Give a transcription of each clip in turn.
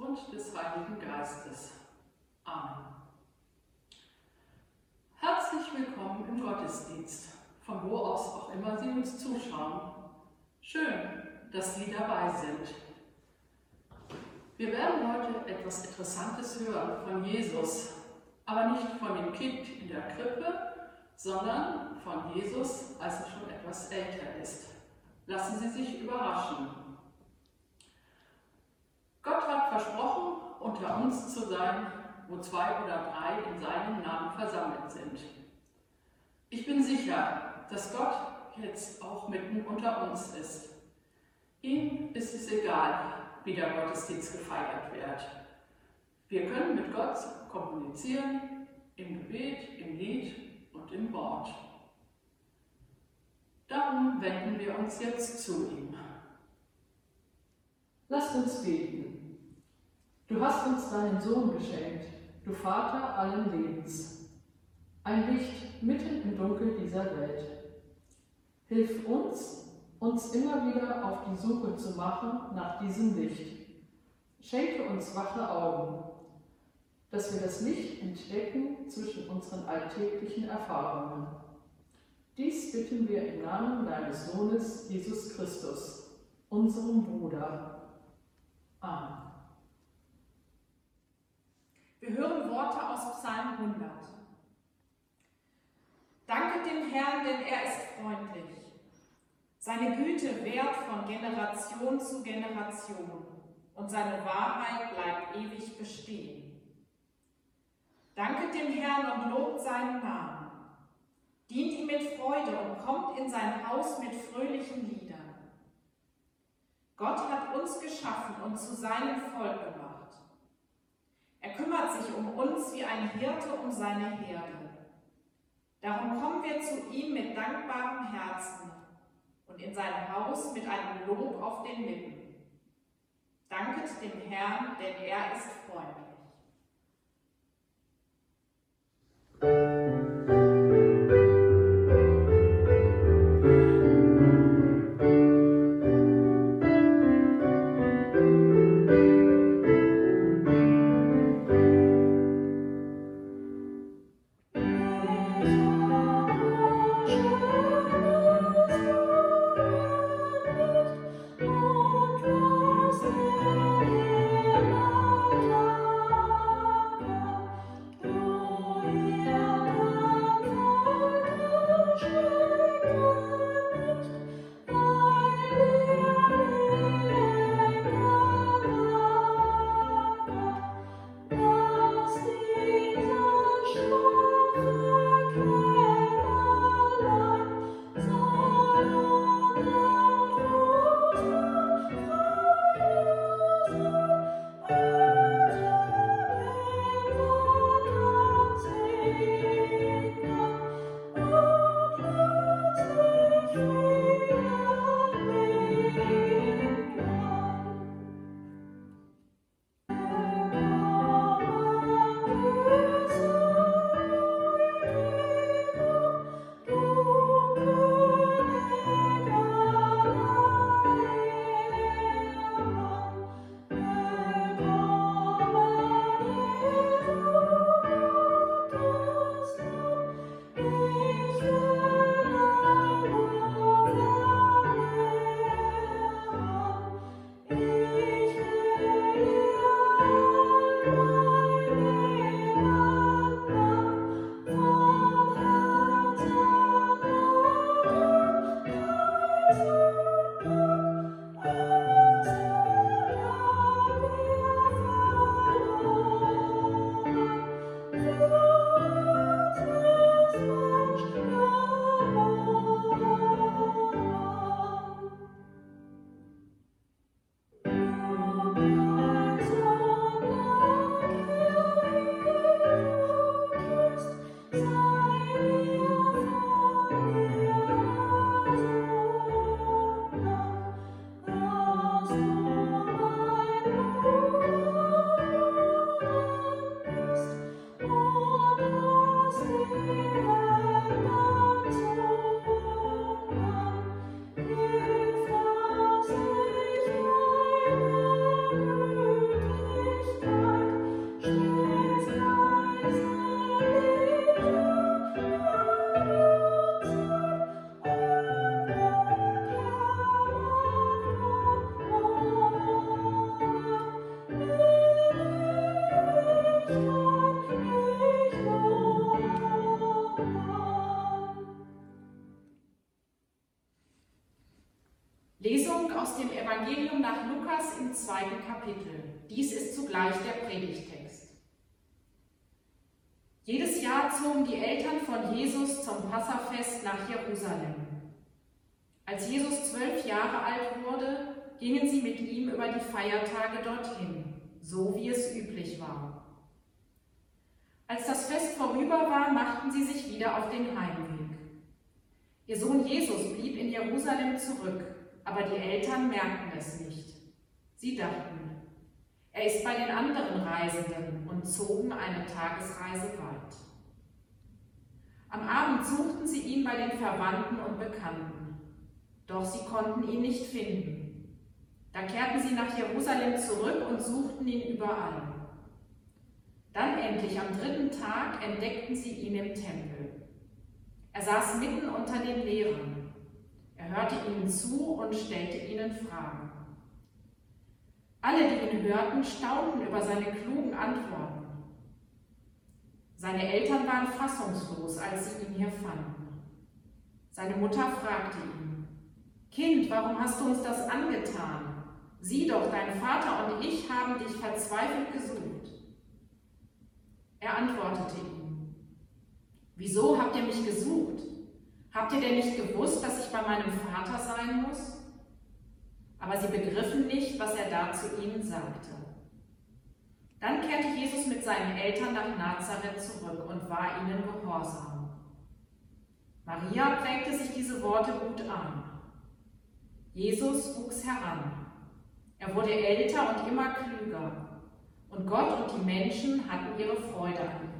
und des Heiligen Geistes. Amen. Herzlich willkommen im Gottesdienst, von wo aus auch immer Sie uns zuschauen. Schön, dass Sie dabei sind. Wir werden heute etwas Interessantes hören von Jesus, aber nicht von dem Kind in der Krippe, sondern von Jesus, als er schon etwas älter ist. Lassen Sie sich überraschen. Versprochen, unter uns zu sein, wo zwei oder drei in seinem Namen versammelt sind. Ich bin sicher, dass Gott jetzt auch mitten unter uns ist. Ihm ist es egal, wie der Gottesdienst gefeiert wird. Wir können mit Gott kommunizieren, im Gebet, im Lied und im Wort. Darum wenden wir uns jetzt zu ihm. Lasst uns beten. Du hast uns deinen Sohn geschenkt, du Vater allen Lebens, ein Licht mitten im Dunkel dieser Welt. Hilf uns, uns immer wieder auf die Suche zu machen nach diesem Licht. Schenke uns wache Augen, dass wir das Licht entdecken zwischen unseren alltäglichen Erfahrungen. Dies bitten wir im Namen deines Sohnes Jesus Christus, unserem Bruder. Amen. Wir hören Worte aus Psalm 100. Danke dem Herrn, denn er ist freundlich. Seine Güte währt von Generation zu Generation und seine Wahrheit bleibt ewig bestehen. Danke dem Herrn und lobt seinen Namen. Dient ihm mit Freude und kommt in sein Haus mit fröhlichen Liedern. Gott hat uns geschaffen und zu seinem Volk gemacht. Er kümmert sich um uns wie ein Hirte um seine Herde. Darum kommen wir zu ihm mit dankbarem Herzen und in sein Haus mit einem Lob auf den Lippen. Danket dem Herrn, denn er ist freundlich. Zweiten Kapitel. Dies ist zugleich der Predigtext. Jedes Jahr zogen die Eltern von Jesus zum Passafest nach Jerusalem. Als Jesus zwölf Jahre alt wurde, gingen sie mit ihm über die Feiertage dorthin, so wie es üblich war. Als das Fest vorüber war, machten sie sich wieder auf den Heimweg. Ihr Sohn Jesus blieb in Jerusalem zurück aber die Eltern merkten es nicht. Sie dachten, er ist bei den anderen Reisenden und zogen eine Tagesreise weit. Am Abend suchten sie ihn bei den Verwandten und Bekannten, doch sie konnten ihn nicht finden. Da kehrten sie nach Jerusalem zurück und suchten ihn überall. Dann endlich am dritten Tag entdeckten sie ihn im Tempel. Er saß mitten unter den Lehrern er hörte ihnen zu und stellte ihnen Fragen. Alle, die ihn hörten, staunten über seine klugen Antworten. Seine Eltern waren fassungslos, als sie ihn hier fanden. Seine Mutter fragte ihn, Kind, warum hast du uns das angetan? Sieh doch, dein Vater und ich haben dich verzweifelt gesucht. Er antwortete ihm, Wieso habt ihr mich gesucht? Habt ihr denn nicht gewusst, dass ich bei meinem Vater sein muss? Aber sie begriffen nicht, was er da zu ihnen sagte. Dann kehrte Jesus mit seinen Eltern nach Nazareth zurück und war ihnen gehorsam. Maria prägte sich diese Worte gut an. Jesus wuchs heran. Er wurde älter und immer klüger. Und Gott und die Menschen hatten ihre Freude an ihm.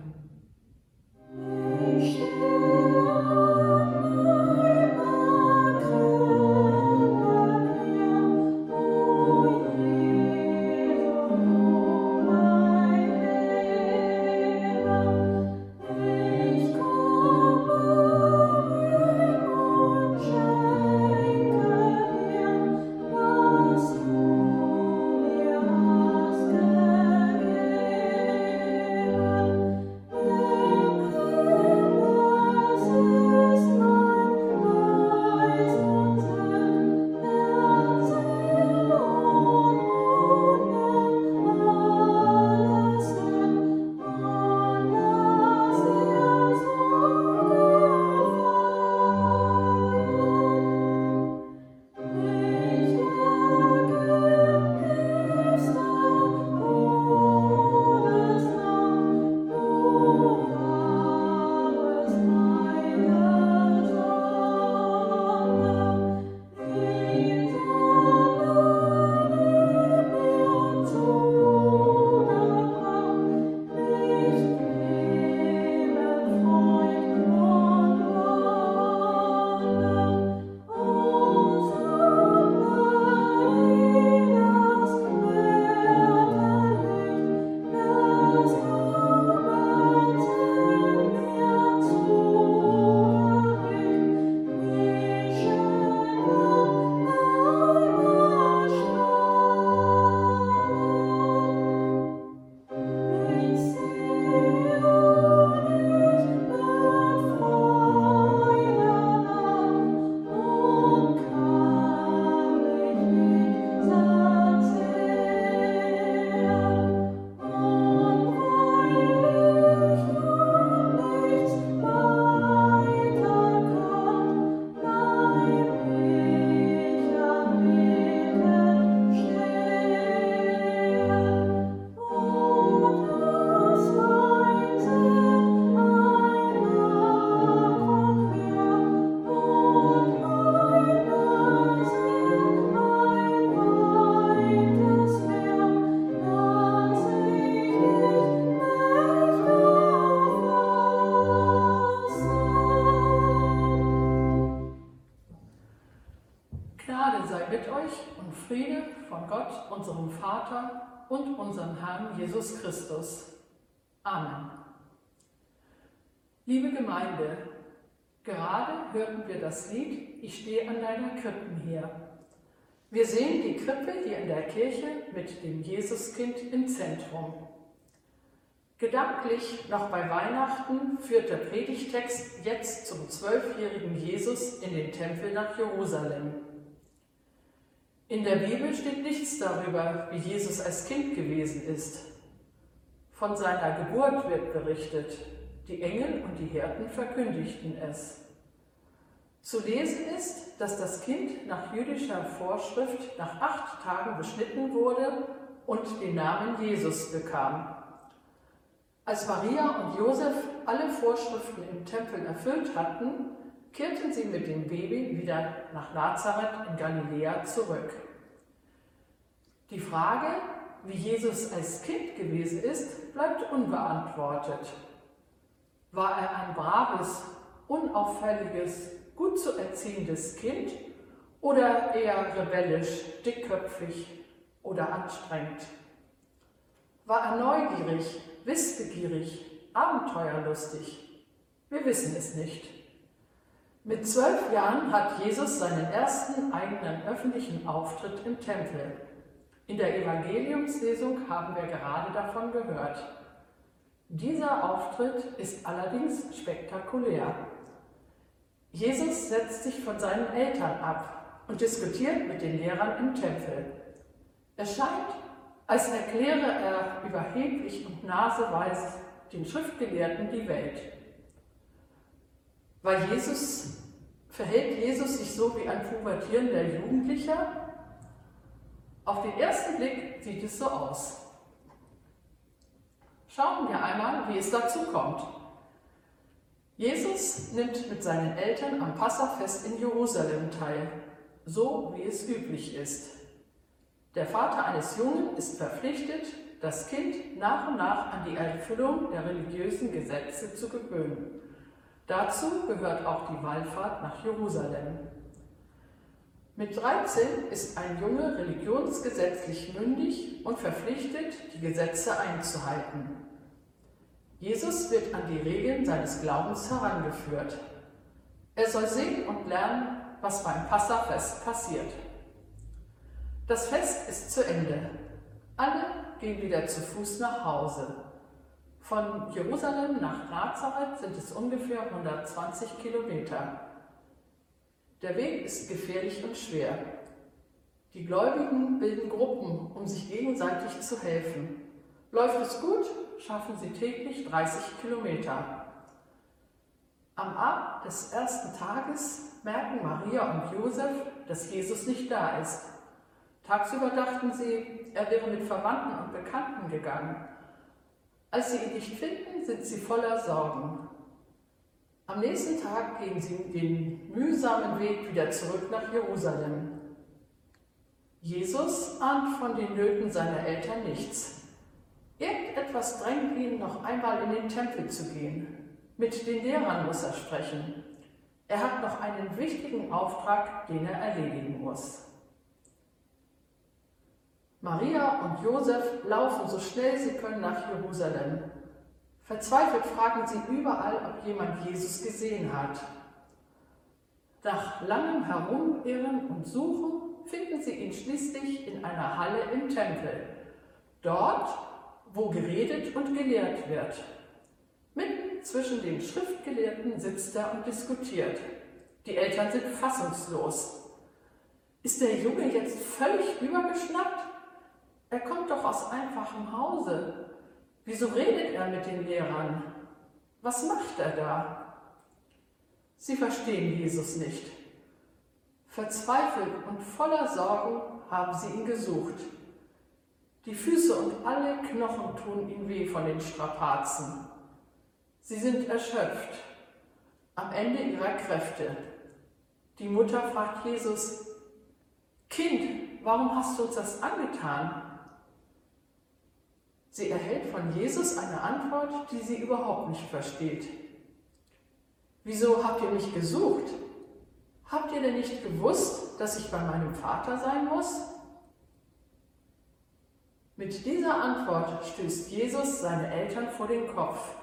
Liebe Gemeinde, gerade hörten wir das Lied Ich stehe an deiner Krippen her. Wir sehen die Krippe hier in der Kirche mit dem Jesuskind im Zentrum. Gedanklich noch bei Weihnachten führt der Predigtext jetzt zum zwölfjährigen Jesus in den Tempel nach Jerusalem. In der Bibel steht nichts darüber, wie Jesus als Kind gewesen ist. Von seiner Geburt wird berichtet. Die Engel und die Hirten verkündigten es. Zu lesen ist, dass das Kind nach jüdischer Vorschrift nach acht Tagen beschnitten wurde und den Namen Jesus bekam. Als Maria und Josef alle Vorschriften im Tempel erfüllt hatten, kehrten sie mit dem Baby wieder nach Nazareth in Galiläa zurück. Die Frage, wie Jesus als Kind gewesen ist, bleibt unbeantwortet. War er ein braves, unauffälliges, gut zu erziehendes Kind oder eher rebellisch, dickköpfig oder anstrengend? War er neugierig, wissbegierig, abenteuerlustig? Wir wissen es nicht. Mit zwölf Jahren hat Jesus seinen ersten eigenen öffentlichen Auftritt im Tempel. In der Evangeliumslesung haben wir gerade davon gehört. Dieser Auftritt ist allerdings spektakulär. Jesus setzt sich von seinen Eltern ab und diskutiert mit den Lehrern im Tempel. Es scheint, als erkläre er überheblich und naseweise den Schriftgelehrten die Welt. Weil Jesus, verhält Jesus sich so wie ein pubertierender Jugendlicher? Auf den ersten Blick sieht es so aus. Schauen wir einmal, wie es dazu kommt. Jesus nimmt mit seinen Eltern am Passafest in Jerusalem teil, so wie es üblich ist. Der Vater eines Jungen ist verpflichtet, das Kind nach und nach an die Erfüllung der religiösen Gesetze zu gewöhnen. Dazu gehört auch die Wallfahrt nach Jerusalem. Mit 13 ist ein Junge religionsgesetzlich mündig und verpflichtet, die Gesetze einzuhalten. Jesus wird an die Regeln seines Glaubens herangeführt. Er soll sehen und lernen, was beim Passafest passiert. Das Fest ist zu Ende. Alle gehen wieder zu Fuß nach Hause. Von Jerusalem nach Nazareth sind es ungefähr 120 Kilometer. Der Weg ist gefährlich und schwer. Die Gläubigen bilden Gruppen, um sich gegenseitig zu helfen. Läuft es gut, schaffen sie täglich 30 Kilometer. Am Abend des ersten Tages merken Maria und Josef, dass Jesus nicht da ist. Tagsüber dachten sie, er wäre mit Verwandten und Bekannten gegangen. Als sie ihn nicht finden, sind sie voller Sorgen. Am nächsten Tag gehen sie den mühsamen Weg wieder zurück nach Jerusalem. Jesus ahnt von den Nöten seiner Eltern nichts. Irgendetwas drängt ihn, noch einmal in den Tempel zu gehen. Mit den Lehrern muss er sprechen. Er hat noch einen wichtigen Auftrag, den er erledigen muss. Maria und Josef laufen so schnell sie können nach Jerusalem. Verzweifelt fragen sie überall, ob jemand Jesus gesehen hat. Nach langem Herumirren und Suchen finden sie ihn schließlich in einer Halle im Tempel, dort, wo geredet und gelehrt wird. Mitten zwischen den Schriftgelehrten sitzt er und diskutiert. Die Eltern sind fassungslos. Ist der Junge jetzt völlig übergeschnappt? Er kommt doch aus einfachem Hause. Wieso redet er mit den Lehrern? Was macht er da? Sie verstehen Jesus nicht. Verzweifelt und voller Sorgen haben sie ihn gesucht. Die Füße und alle Knochen tun ihm weh von den Strapazen. Sie sind erschöpft, am Ende ihrer Kräfte. Die Mutter fragt Jesus, Kind, warum hast du uns das angetan? Sie erhält von Jesus eine Antwort, die sie überhaupt nicht versteht. Wieso habt ihr mich gesucht? Habt ihr denn nicht gewusst, dass ich bei meinem Vater sein muss? Mit dieser Antwort stößt Jesus seine Eltern vor den Kopf.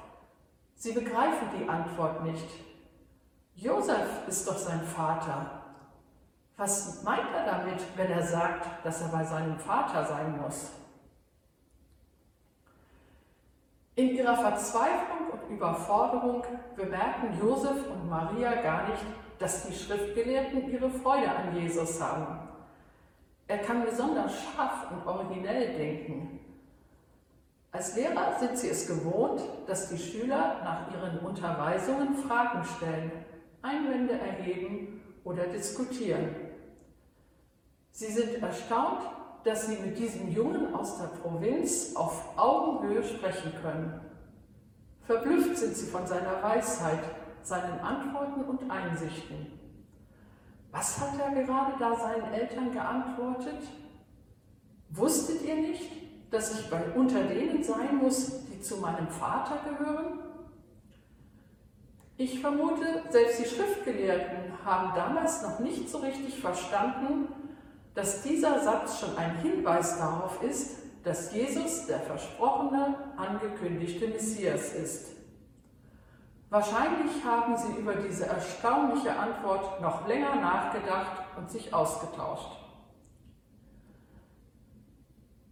Sie begreifen die Antwort nicht. Josef ist doch sein Vater. Was meint er damit, wenn er sagt, dass er bei seinem Vater sein muss? In ihrer Verzweiflung und Überforderung bemerken Josef und Maria gar nicht, dass die Schriftgelehrten ihre Freude an Jesus haben. Er kann besonders scharf und originell denken. Als Lehrer sind sie es gewohnt, dass die Schüler nach ihren Unterweisungen Fragen stellen, Einwände erheben oder diskutieren. Sie sind erstaunt, dass sie mit diesem Jungen aus der Provinz auf Augenhöhe sprechen können. Verblüfft sind sie von seiner Weisheit, seinen Antworten und Einsichten. Was hat er gerade da seinen Eltern geantwortet? Wusstet ihr nicht, dass ich unter denen sein muss, die zu meinem Vater gehören? Ich vermute, selbst die Schriftgelehrten haben damals noch nicht so richtig verstanden, dass dieser Satz schon ein Hinweis darauf ist, dass Jesus der versprochene, angekündigte Messias ist. Wahrscheinlich haben sie über diese erstaunliche Antwort noch länger nachgedacht und sich ausgetauscht.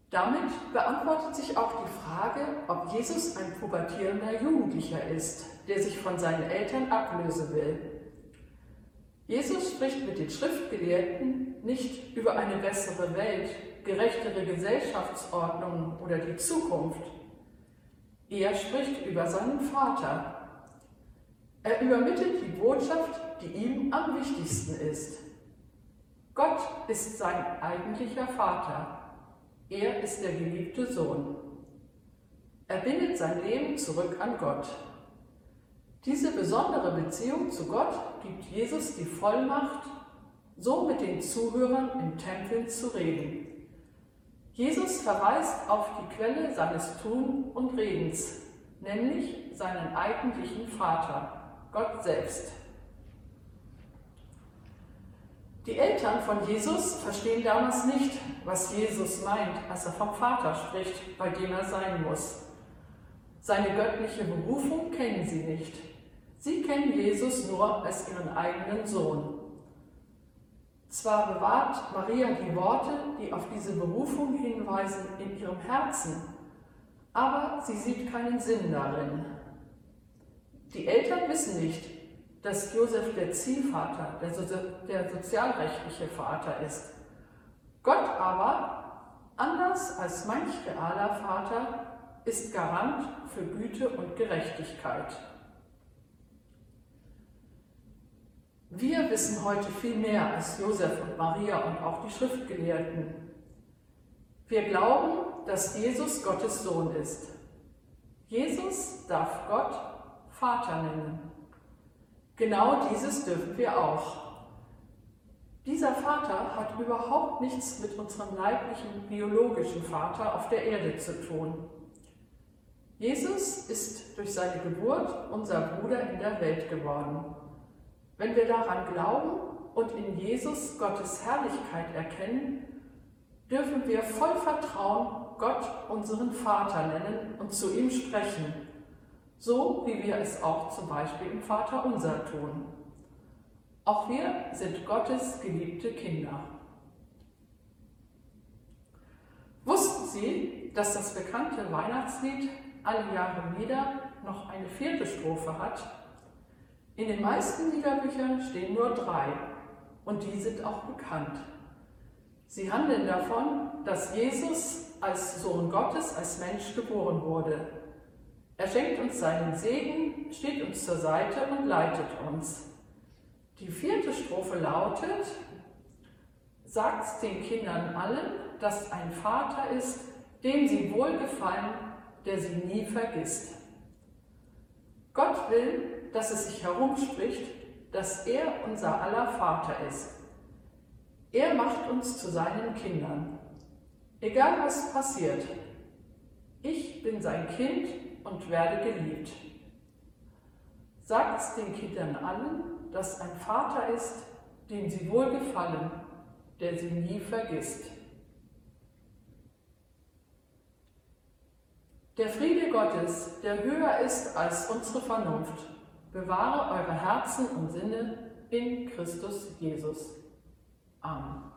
Damit beantwortet sich auch die Frage, ob Jesus ein pubertierender Jugendlicher ist, der sich von seinen Eltern ablösen will. Jesus spricht mit den Schriftgelehrten nicht über eine bessere Welt, gerechtere Gesellschaftsordnung oder die Zukunft. Er spricht über seinen Vater. Er übermittelt die Botschaft, die ihm am wichtigsten ist. Gott ist sein eigentlicher Vater. Er ist der geliebte Sohn. Er bindet sein Leben zurück an Gott. Diese besondere Beziehung zu Gott gibt Jesus die Vollmacht, so mit den Zuhörern im Tempel zu reden. Jesus verweist auf die Quelle seines Tun und Redens, nämlich seinen eigentlichen Vater, Gott selbst. Die Eltern von Jesus verstehen damals nicht, was Jesus meint, als er vom Vater spricht, bei dem er sein muss. Seine göttliche Berufung kennen sie nicht. Sie kennen Jesus nur als ihren eigenen Sohn. Zwar bewahrt Maria die Worte, die auf diese Berufung hinweisen, in ihrem Herzen, aber sie sieht keinen Sinn darin. Die Eltern wissen nicht, dass Josef der Ziehvater, der, so der sozialrechtliche Vater ist. Gott aber, anders als manch realer Vater, ist Garant für Güte und Gerechtigkeit. Wir wissen heute viel mehr als Josef und Maria und auch die Schriftgelehrten. Wir glauben, dass Jesus Gottes Sohn ist. Jesus darf Gott Vater nennen. Genau dieses dürfen wir auch. Dieser Vater hat überhaupt nichts mit unserem leiblichen, biologischen Vater auf der Erde zu tun. Jesus ist durch seine Geburt unser Bruder in der Welt geworden. Wenn wir daran glauben und in Jesus Gottes Herrlichkeit erkennen, dürfen wir voll Vertrauen Gott unseren Vater nennen und zu ihm sprechen, so wie wir es auch zum Beispiel im Vater unser tun. Auch wir sind Gottes geliebte Kinder. Wussten Sie, dass das bekannte Weihnachtslied Alle Jahre wieder noch eine vierte Strophe hat? In den meisten Liederbüchern stehen nur drei und die sind auch bekannt. Sie handeln davon, dass Jesus als Sohn Gottes, als Mensch geboren wurde. Er schenkt uns seinen Segen, steht uns zur Seite und leitet uns. Die vierte Strophe lautet, sagt den Kindern allen, dass ein Vater ist, dem sie wohlgefallen, der sie nie vergisst. Gott will, dass es sich herumspricht, dass er unser aller Vater ist. Er macht uns zu seinen Kindern. Egal was passiert, ich bin sein Kind und werde geliebt. Sagt den Kindern allen, dass ein Vater ist, dem sie wohlgefallen, der sie nie vergisst. Der Friede Gottes, der höher ist als unsere Vernunft, bewahre eure Herzen und Sinne in Christus Jesus. Amen.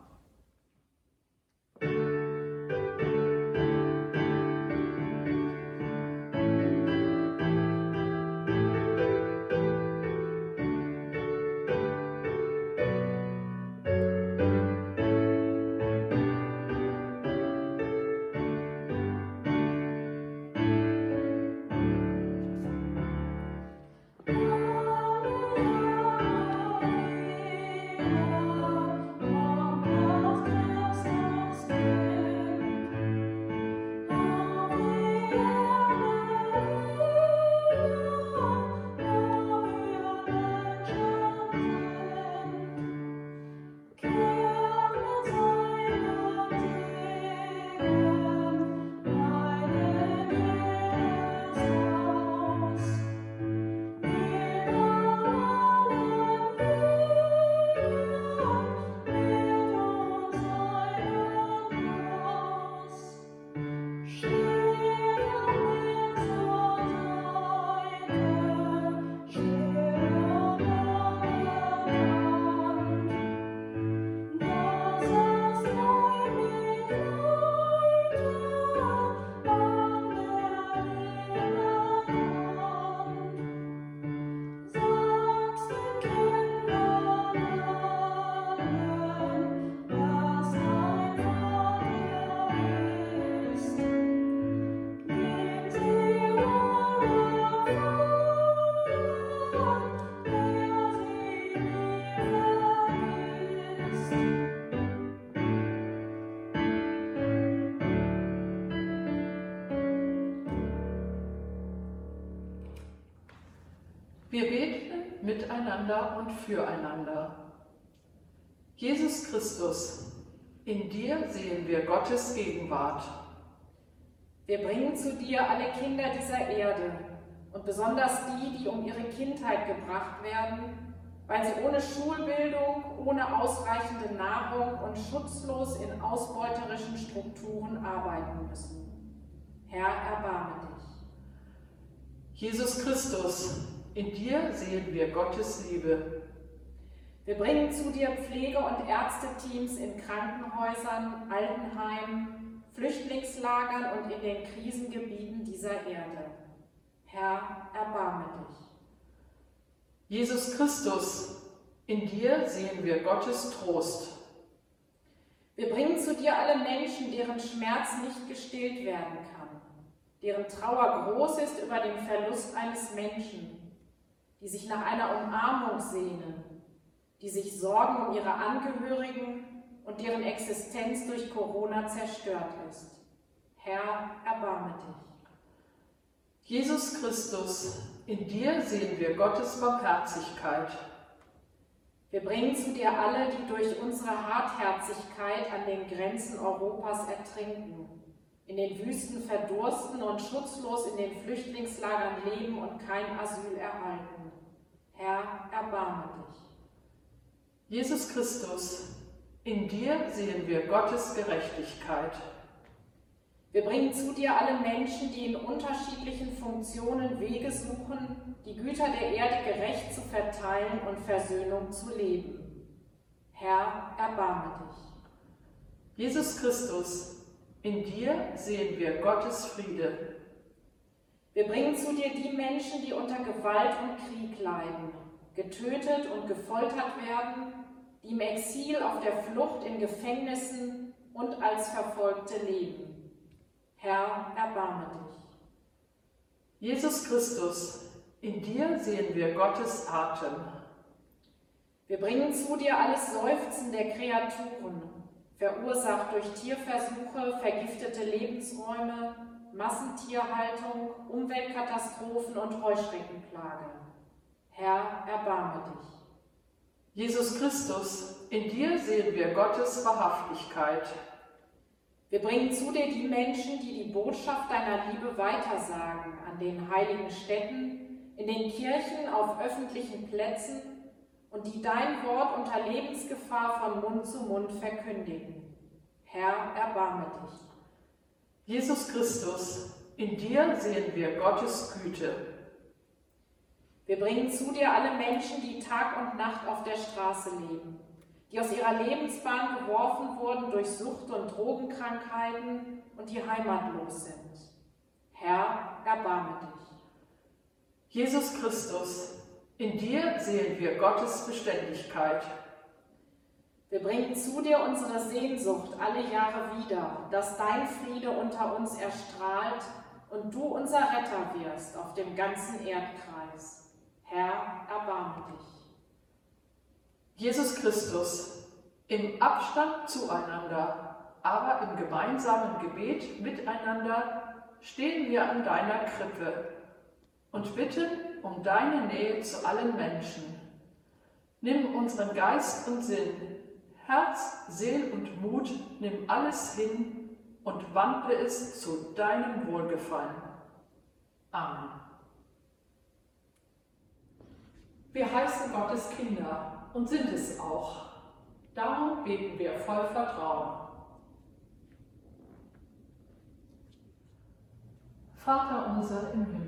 Wir beten miteinander und füreinander. Jesus Christus, in dir sehen wir Gottes Gegenwart. Wir bringen zu dir alle Kinder dieser Erde und besonders die, die um ihre Kindheit gebracht werden, weil sie ohne Schulbildung, ohne ausreichende Nahrung und schutzlos in ausbeuterischen Strukturen arbeiten müssen. Herr, erbarme dich. Jesus Christus, in dir sehen wir Gottes Liebe. Wir bringen zu dir Pflege- und Ärzteteams in Krankenhäusern, Altenheimen, Flüchtlingslagern und in den Krisengebieten dieser Erde. Herr, erbarme dich. Jesus Christus, in dir sehen wir Gottes Trost. Wir bringen zu dir alle Menschen, deren Schmerz nicht gestillt werden kann, deren Trauer groß ist über den Verlust eines Menschen, die sich nach einer Umarmung sehnen, die sich sorgen um ihre Angehörigen und deren Existenz durch Corona zerstört ist. Herr, erbarme dich. Jesus Christus, in dir sehen wir Gottes Barmherzigkeit. Wir bringen zu dir alle, die durch unsere Hartherzigkeit an den Grenzen Europas ertrinken, in den Wüsten verdursten und schutzlos in den Flüchtlingslagern leben und kein Asyl erhalten. Herr, erbarme dich. Jesus Christus, in dir sehen wir Gottes Gerechtigkeit. Wir bringen zu dir alle Menschen, die in unterschiedlichen Funktionen Wege suchen, die Güter der Erde gerecht zu verteilen und Versöhnung zu leben. Herr, erbarme dich. Jesus Christus, in dir sehen wir Gottes Friede. Wir bringen zu dir die Menschen, die unter Gewalt und Krieg leiden, getötet und gefoltert werden, die im Exil auf der Flucht in Gefängnissen und als Verfolgte leben. Herr, erbarme dich. Jesus Christus, in dir sehen wir Gottes Atem. Wir bringen zu dir alles Seufzen der Kreaturen, verursacht durch Tierversuche, vergiftete Lebensräume, Massentierhaltung, Umweltkatastrophen und Heuschreckenplage. Herr, erbarme dich. Jesus Christus, in dir sehen wir Gottes Wahrhaftigkeit. Wir bringen zu dir die Menschen, die die Botschaft deiner Liebe weitersagen, an den heiligen Städten, in den Kirchen, auf öffentlichen Plätzen und die dein Wort unter Lebensgefahr von Mund zu Mund verkündigen. Herr, erbarme dich. Jesus Christus, in dir sehen wir Gottes Güte. Wir bringen zu dir alle Menschen, die Tag und Nacht auf der Straße leben die aus ihrer Lebensbahn geworfen wurden durch Sucht und Drogenkrankheiten und die heimatlos sind. Herr, erbarme dich. Jesus Christus, in dir sehen wir Gottes Beständigkeit. Wir bringen zu dir unsere Sehnsucht alle Jahre wieder, dass dein Friede unter uns erstrahlt und du unser Retter wirst auf dem ganzen Erdkreis. Herr, erbarme dich. Jesus Christus, im Abstand zueinander, aber im gemeinsamen Gebet miteinander stehen wir an deiner Krippe und bitten um deine Nähe zu allen Menschen. Nimm unseren Geist und Sinn, Herz, Seel und Mut, nimm alles hin und wandle es zu deinem Wohlgefallen. Amen. Wir heißen Gottes Kinder und sind es auch. Darum beten wir voll Vertrauen. Vater unser im Himmel,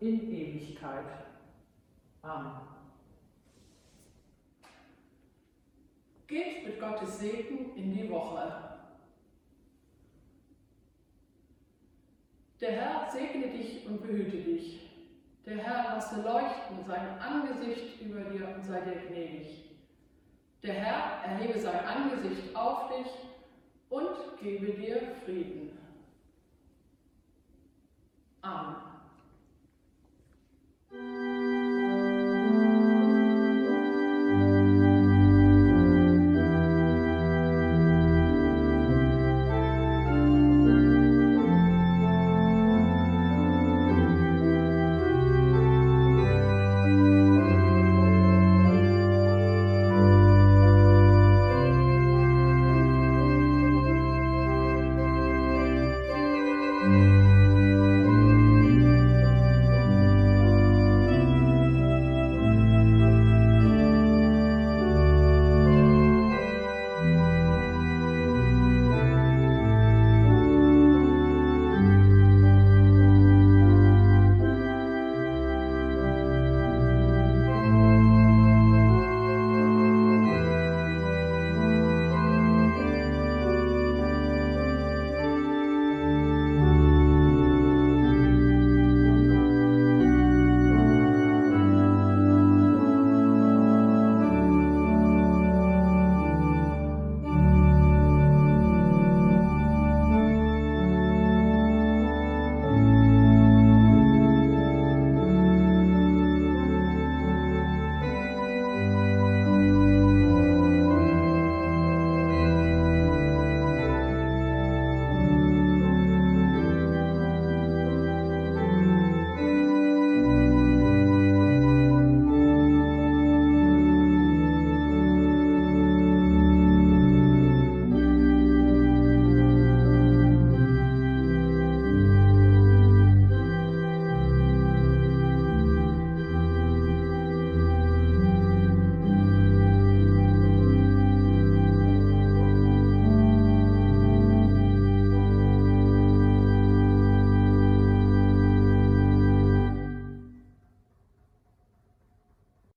in Ewigkeit. Amen. Geht mit Gottes Segen in die Woche. Der Herr segne dich und behüte dich. Der Herr lasse leuchten sein Angesicht über dir und sei dir gnädig. Der Herr erhebe sein Angesicht auf dich und gebe dir Frieden. Amen.